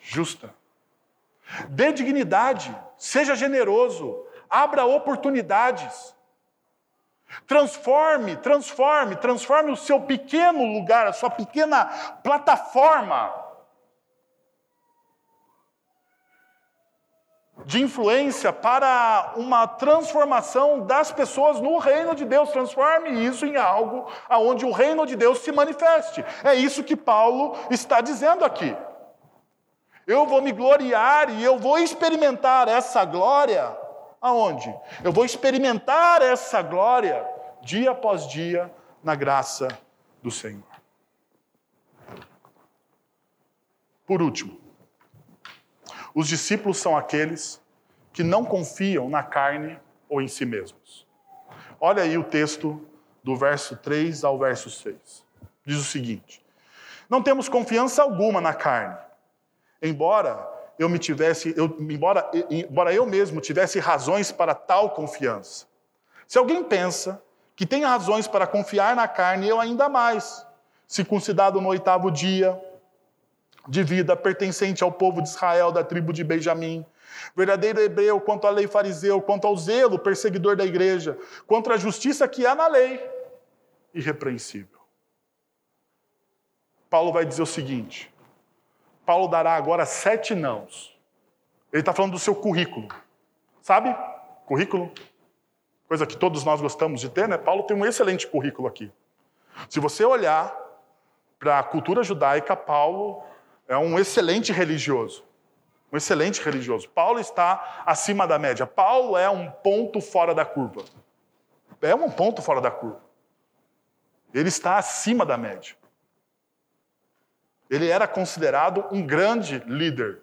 justa. Dê dignidade, seja generoso, abra oportunidades. Transforme, transforme, transforme o seu pequeno lugar, a sua pequena plataforma de influência para uma transformação das pessoas no reino de Deus. Transforme isso em algo aonde o reino de Deus se manifeste. É isso que Paulo está dizendo aqui. Eu vou me gloriar e eu vou experimentar essa glória aonde? Eu vou experimentar essa glória dia após dia na graça do Senhor. Por último, os discípulos são aqueles que não confiam na carne ou em si mesmos. Olha aí o texto do verso 3 ao verso 6. Diz o seguinte: Não temos confiança alguma na carne Embora eu me tivesse, eu, embora, embora eu mesmo tivesse razões para tal confiança. Se alguém pensa que tem razões para confiar na carne, eu ainda mais. Circuncidado no oitavo dia, de vida, pertencente ao povo de Israel, da tribo de Benjamim. Verdadeiro hebreu quanto à lei fariseu, quanto ao zelo perseguidor da igreja, contra a justiça que há na lei, irrepreensível. Paulo vai dizer o seguinte: Paulo dará agora sete nãos. Ele está falando do seu currículo. Sabe? Currículo. Coisa que todos nós gostamos de ter, né? Paulo tem um excelente currículo aqui. Se você olhar para a cultura judaica, Paulo é um excelente religioso. Um excelente religioso. Paulo está acima da média. Paulo é um ponto fora da curva. É um ponto fora da curva. Ele está acima da média. Ele era considerado um grande líder.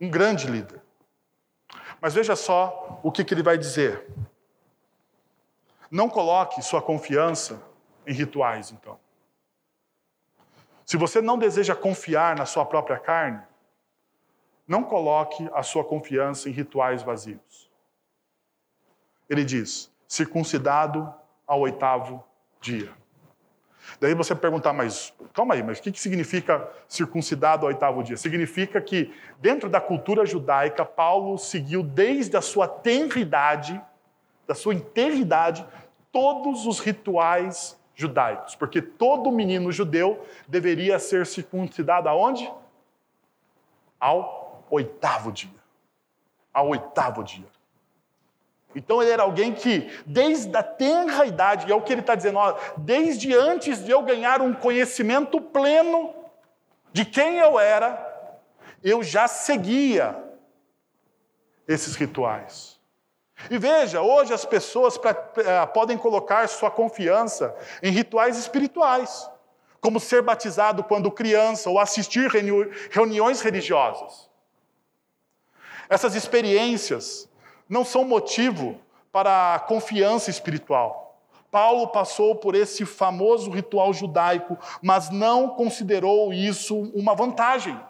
Um grande líder. Mas veja só o que, que ele vai dizer. Não coloque sua confiança em rituais, então. Se você não deseja confiar na sua própria carne, não coloque a sua confiança em rituais vazios. Ele diz: circuncidado ao oitavo dia. Daí você perguntar, mas calma aí, mas o que significa circuncidado ao oitavo dia? Significa que, dentro da cultura judaica, Paulo seguiu desde a sua tenridade, da sua integridade, todos os rituais judaicos, porque todo menino judeu deveria ser circuncidado aonde? Ao oitavo dia. Ao oitavo dia. Então ele era alguém que, desde a tenra idade, é o que ele está dizendo, ó, desde antes de eu ganhar um conhecimento pleno de quem eu era, eu já seguia esses rituais. E veja, hoje as pessoas pra, pra, podem colocar sua confiança em rituais espirituais, como ser batizado quando criança ou assistir reuniões religiosas. Essas experiências não são motivo para a confiança espiritual. Paulo passou por esse famoso ritual judaico, mas não considerou isso uma vantagem.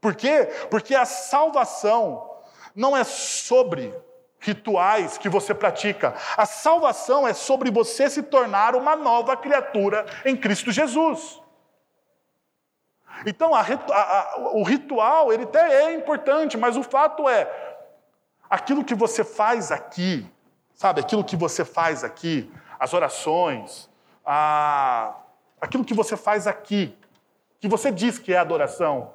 Por quê? Porque a salvação não é sobre rituais que você pratica. A salvação é sobre você se tornar uma nova criatura em Cristo Jesus. Então, a, a, o ritual, ele até é importante, mas o fato é, aquilo que você faz aqui, sabe, aquilo que você faz aqui, as orações, a... aquilo que você faz aqui, que você diz que é adoração,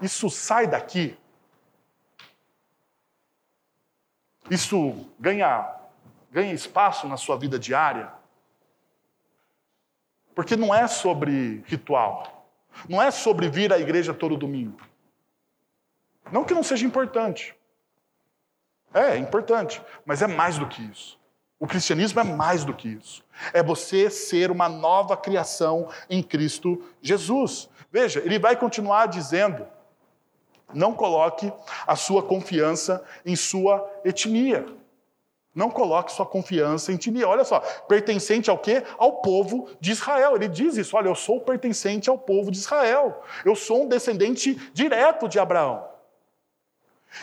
isso sai daqui. Isso ganha, ganha espaço na sua vida diária. Porque não é sobre ritual. Não é sobre vir à igreja todo domingo. Não que não seja importante. É, é importante, mas é mais do que isso. O cristianismo é mais do que isso. É você ser uma nova criação em Cristo Jesus. Veja, ele vai continuar dizendo: não coloque a sua confiança em sua etnia. Não coloque sua confiança em etnia. Olha só, pertencente ao quê? Ao povo de Israel. Ele diz isso: olha, eu sou pertencente ao povo de Israel. Eu sou um descendente direto de Abraão.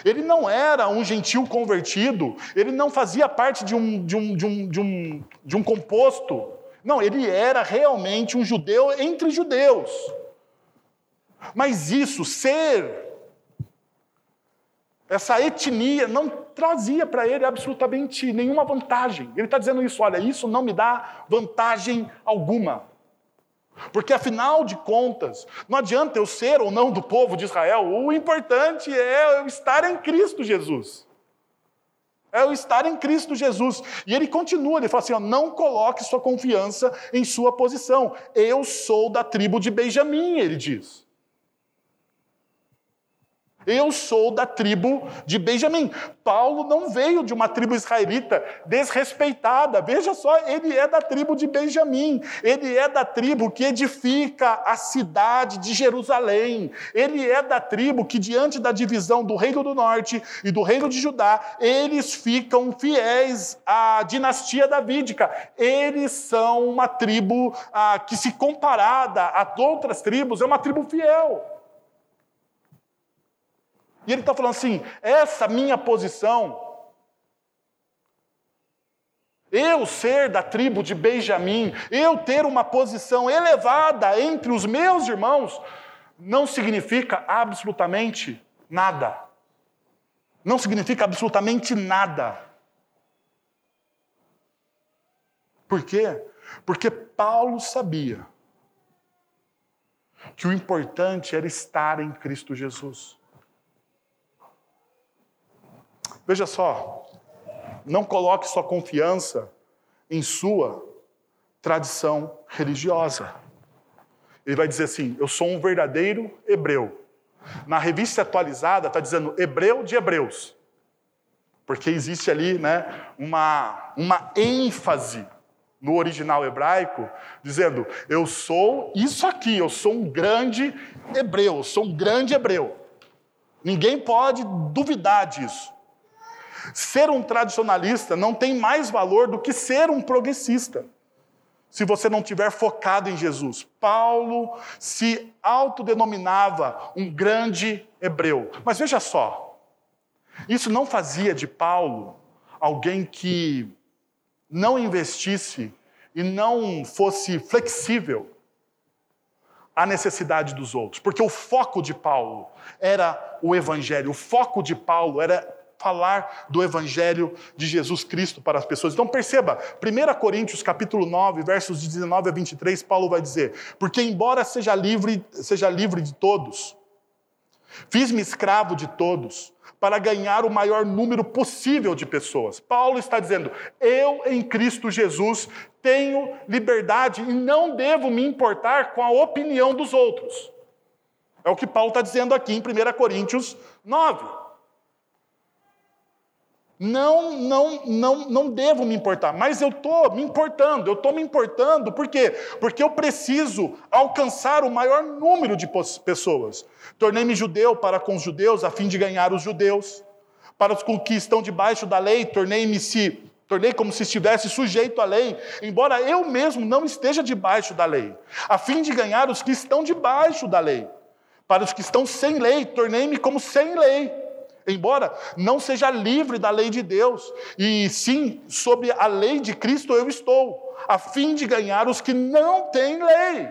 Ele não era um gentil convertido, ele não fazia parte de um, de um, de um, de um, de um composto. Não, ele era realmente um judeu entre judeus. Mas isso, ser, essa etnia, não trazia para ele absolutamente nenhuma vantagem. Ele está dizendo isso: olha, isso não me dá vantagem alguma. Porque afinal de contas, não adianta eu ser ou não do povo de Israel, o importante é eu estar em Cristo Jesus. É eu estar em Cristo Jesus. E ele continua, ele fala assim: ó, não coloque sua confiança em sua posição. Eu sou da tribo de Benjamim, ele diz. Eu sou da tribo de Benjamim. Paulo não veio de uma tribo israelita desrespeitada. Veja só, ele é da tribo de Benjamim. Ele é da tribo que edifica a cidade de Jerusalém. Ele é da tribo que, diante da divisão do reino do norte e do reino de Judá, eles ficam fiéis à dinastia davídica. Eles são uma tribo ah, que, se comparada a outras tribos, é uma tribo fiel. E ele está falando assim: essa minha posição, eu ser da tribo de Benjamim, eu ter uma posição elevada entre os meus irmãos, não significa absolutamente nada. Não significa absolutamente nada. Por quê? Porque Paulo sabia que o importante era estar em Cristo Jesus. Veja só, não coloque sua confiança em sua tradição religiosa. Ele vai dizer assim: Eu sou um verdadeiro hebreu. Na revista atualizada está dizendo hebreu de hebreus, porque existe ali né, uma, uma ênfase no original hebraico, dizendo: Eu sou isso aqui, eu sou um grande hebreu, eu sou um grande hebreu. Ninguém pode duvidar disso. Ser um tradicionalista não tem mais valor do que ser um progressista. Se você não tiver focado em Jesus. Paulo se autodenominava um grande hebreu. Mas veja só, isso não fazia de Paulo alguém que não investisse e não fosse flexível à necessidade dos outros. Porque o foco de Paulo era o evangelho, o foco de Paulo era falar do evangelho de Jesus Cristo para as pessoas. Então perceba, 1 Coríntios capítulo 9, versos 19 a 23, Paulo vai dizer: "Porque embora seja livre, seja livre de todos, fiz-me escravo de todos, para ganhar o maior número possível de pessoas. Paulo está dizendo: eu em Cristo Jesus tenho liberdade e não devo me importar com a opinião dos outros. É o que Paulo está dizendo aqui em 1 Coríntios 9. Não, não, não, não devo me importar, mas eu estou me importando, eu estou me importando, por quê? Porque eu preciso alcançar o maior número de pessoas. Tornei-me judeu para com os judeus, a fim de ganhar os judeus. Para os que estão debaixo da lei, tornei-me se tornei como se estivesse sujeito à lei, embora eu mesmo não esteja debaixo da lei, a fim de ganhar os que estão debaixo da lei. Para os que estão sem lei, tornei-me como sem lei embora não seja livre da lei de Deus, e sim, sob a lei de Cristo eu estou, a fim de ganhar os que não têm lei.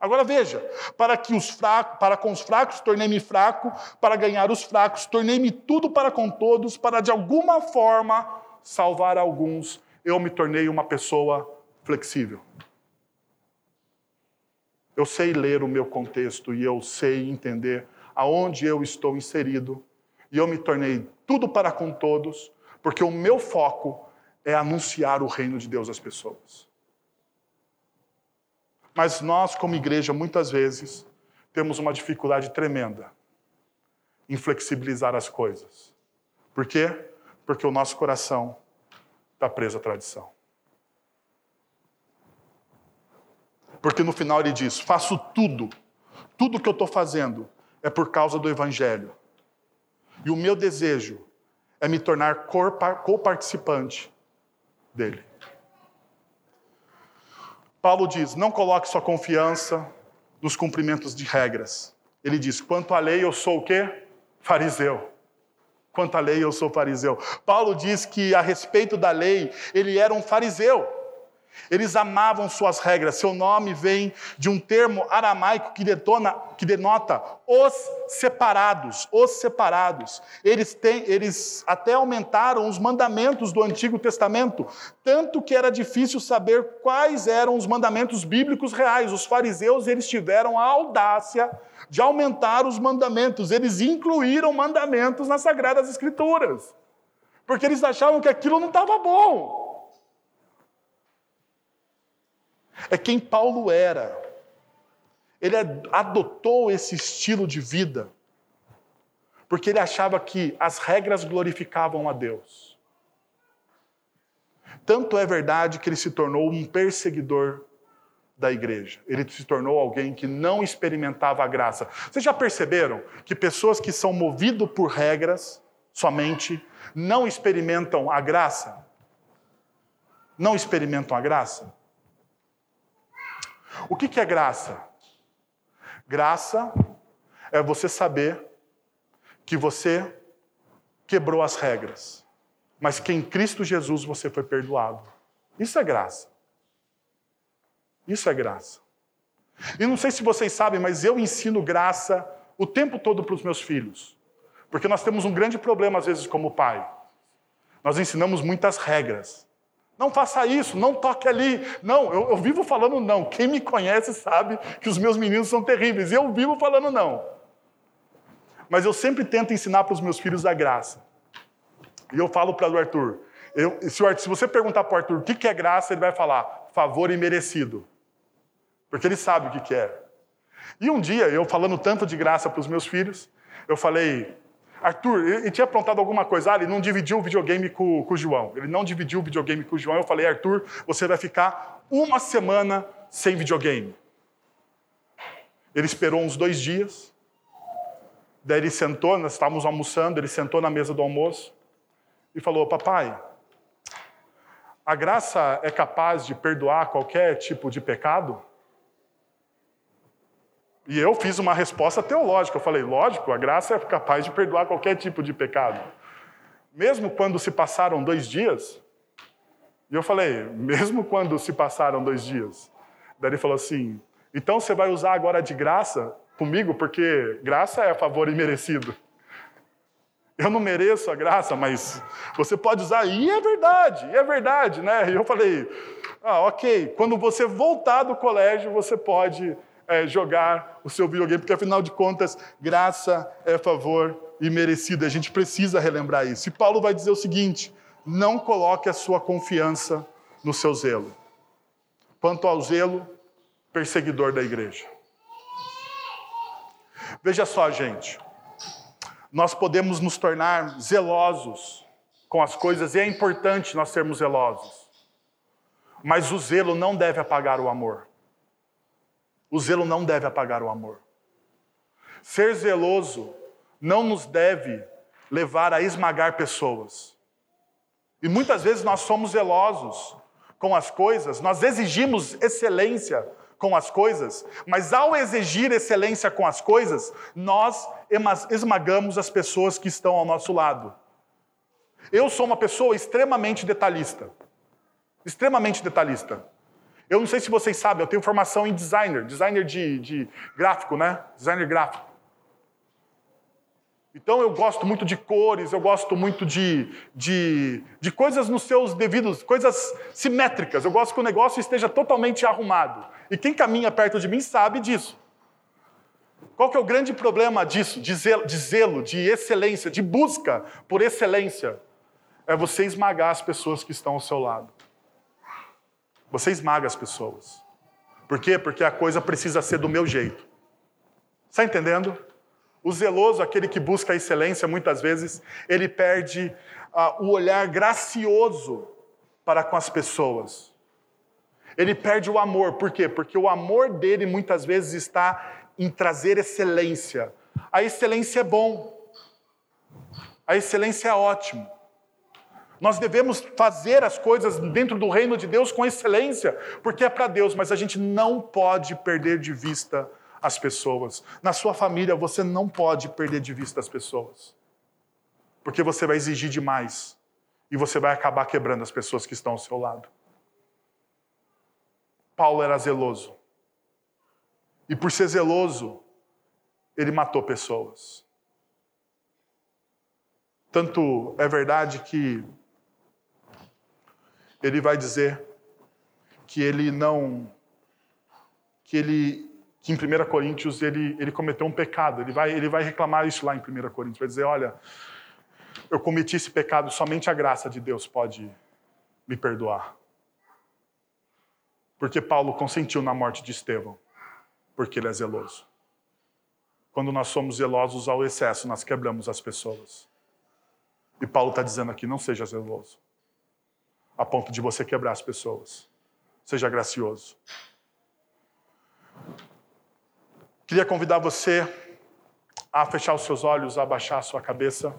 Agora veja, para que os fracos, para com os fracos tornei-me fraco, para ganhar os fracos tornei-me tudo para com todos, para de alguma forma salvar alguns. Eu me tornei uma pessoa flexível. Eu sei ler o meu contexto e eu sei entender aonde eu estou inserido e eu me tornei tudo para com todos, porque o meu foco é anunciar o reino de Deus às pessoas. Mas nós, como igreja, muitas vezes temos uma dificuldade tremenda em flexibilizar as coisas. Por quê? Porque o nosso coração está preso à tradição. Porque no final ele diz: faço tudo, tudo que eu estou fazendo é por causa do Evangelho. E o meu desejo é me tornar co-participante dele. Paulo diz: não coloque sua confiança nos cumprimentos de regras. Ele diz: quanto à lei, eu sou o quê? Fariseu. Quanto à lei, eu sou fariseu. Paulo diz que a respeito da lei, ele era um fariseu. Eles amavam suas regras. Seu nome vem de um termo aramaico que, detona, que denota os separados. Os separados. Eles, têm, eles até aumentaram os mandamentos do Antigo Testamento, tanto que era difícil saber quais eram os mandamentos bíblicos reais. Os fariseus eles tiveram a audácia de aumentar os mandamentos. Eles incluíram mandamentos nas Sagradas Escrituras, porque eles achavam que aquilo não estava bom. É quem Paulo era. Ele adotou esse estilo de vida porque ele achava que as regras glorificavam a Deus. Tanto é verdade que ele se tornou um perseguidor da igreja. Ele se tornou alguém que não experimentava a graça. Vocês já perceberam que pessoas que são movidas por regras somente não experimentam a graça? Não experimentam a graça? O que é graça? Graça é você saber que você quebrou as regras, mas que em Cristo Jesus você foi perdoado. Isso é graça. Isso é graça. E não sei se vocês sabem, mas eu ensino graça o tempo todo para os meus filhos. Porque nós temos um grande problema, às vezes, como pai. Nós ensinamos muitas regras. Não faça isso, não toque ali. Não, eu, eu, vivo falando não. Quem me conhece sabe que os meus meninos são terríveis. Eu vivo falando não. Mas eu sempre tento ensinar para os meus filhos a graça. E eu falo para o Arthur, eu, se, se, você perguntar para o Arthur o que, que é graça, ele vai falar favor imerecido. Porque ele sabe o que, que é. E um dia, eu falando tanto de graça para os meus filhos, eu falei, Arthur, ele tinha aprontado alguma coisa, ah, ele não dividiu o videogame com, com o João. Ele não dividiu o videogame com o João. Eu falei, Arthur, você vai ficar uma semana sem videogame. Ele esperou uns dois dias. Daí ele sentou, nós estávamos almoçando, ele sentou na mesa do almoço e falou: Papai, a graça é capaz de perdoar qualquer tipo de pecado? E eu fiz uma resposta teológica. Eu falei: lógico, a graça é capaz de perdoar qualquer tipo de pecado. Mesmo quando se passaram dois dias. E eu falei: mesmo quando se passaram dois dias. Daí ele falou assim: então você vai usar agora de graça comigo, porque graça é favor imerecido. Eu não mereço a graça, mas você pode usar. E é verdade, e é verdade, né? E eu falei: ah, ok, quando você voltar do colégio, você pode é, jogar o seu videogame, porque afinal de contas, graça é favor e merecido. A gente precisa relembrar isso. E Paulo vai dizer o seguinte: não coloque a sua confiança no seu zelo. Quanto ao zelo, perseguidor da igreja. Veja só, gente. Nós podemos nos tornar zelosos com as coisas e é importante nós sermos zelosos. Mas o zelo não deve apagar o amor. O zelo não deve apagar o amor. Ser zeloso não nos deve levar a esmagar pessoas. E muitas vezes nós somos zelosos com as coisas, nós exigimos excelência com as coisas, mas ao exigir excelência com as coisas, nós esmagamos as pessoas que estão ao nosso lado. Eu sou uma pessoa extremamente detalhista. Extremamente detalhista. Eu não sei se vocês sabem, eu tenho formação em designer, designer de, de gráfico, né? Designer gráfico. Então eu gosto muito de cores, eu gosto muito de, de, de coisas nos seus devidos, coisas simétricas. Eu gosto que o negócio esteja totalmente arrumado. E quem caminha perto de mim sabe disso. Qual que é o grande problema disso, de zelo, de, zelo, de excelência, de busca por excelência? É você esmagar as pessoas que estão ao seu lado. Você esmaga as pessoas. Por quê? Porque a coisa precisa ser do meu jeito. Está entendendo? O zeloso, aquele que busca a excelência, muitas vezes, ele perde uh, o olhar gracioso para com as pessoas. Ele perde o amor. Por quê? Porque o amor dele muitas vezes está em trazer excelência. A excelência é bom. A excelência é ótimo. Nós devemos fazer as coisas dentro do reino de Deus com excelência, porque é para Deus, mas a gente não pode perder de vista as pessoas. Na sua família, você não pode perder de vista as pessoas, porque você vai exigir demais e você vai acabar quebrando as pessoas que estão ao seu lado. Paulo era zeloso, e por ser zeloso, ele matou pessoas. Tanto é verdade que ele vai dizer que ele não que ele que em 1 Coríntios ele, ele cometeu um pecado. Ele vai, ele vai reclamar isso lá em 1 Coríntios. Vai dizer: Olha, eu cometi esse pecado, somente a graça de Deus pode me perdoar. Porque Paulo consentiu na morte de Estevão, porque ele é zeloso. Quando nós somos zelosos ao excesso, nós quebramos as pessoas. E Paulo está dizendo aqui: não seja zeloso a ponto de você quebrar as pessoas. Seja gracioso. Queria convidar você a fechar os seus olhos, a abaixar a sua cabeça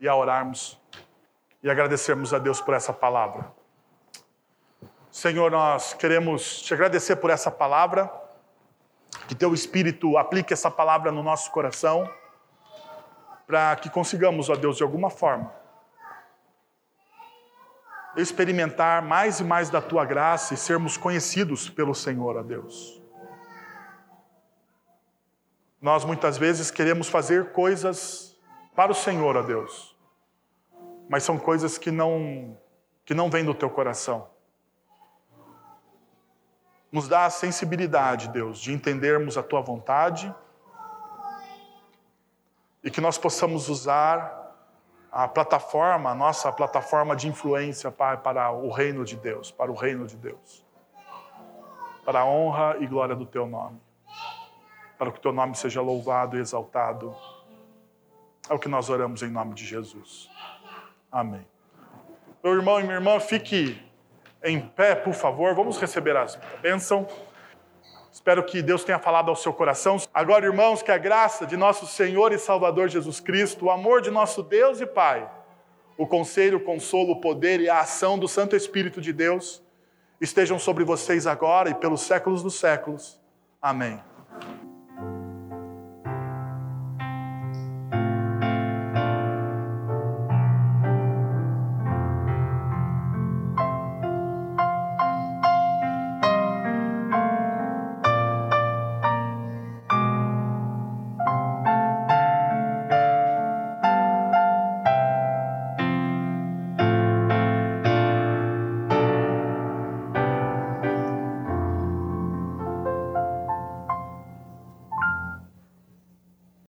e a orarmos e agradecermos a Deus por essa palavra. Senhor, nós queremos te agradecer por essa palavra, que teu Espírito aplique essa palavra no nosso coração, para que consigamos, ó Deus, de alguma forma, experimentar mais e mais da tua graça e sermos conhecidos pelo Senhor, ó Deus. Nós muitas vezes queremos fazer coisas para o Senhor, ó Deus, mas são coisas que não que não vêm do teu coração. Nos dá a sensibilidade, Deus, de entendermos a tua vontade e que nós possamos usar a plataforma, a nossa plataforma de influência, Pai, para o reino de Deus, para o reino de Deus. Para a honra e glória do teu nome. Para que o teu nome seja louvado e exaltado. É o que nós oramos em nome de Jesus. Amém. Meu irmão e minha irmã, fique em pé, por favor. Vamos receber a bênção. Espero que Deus tenha falado ao seu coração. Agora, irmãos, que a graça de nosso Senhor e Salvador Jesus Cristo, o amor de nosso Deus e Pai, o conselho, o consolo, o poder e a ação do Santo Espírito de Deus estejam sobre vocês agora e pelos séculos dos séculos. Amém.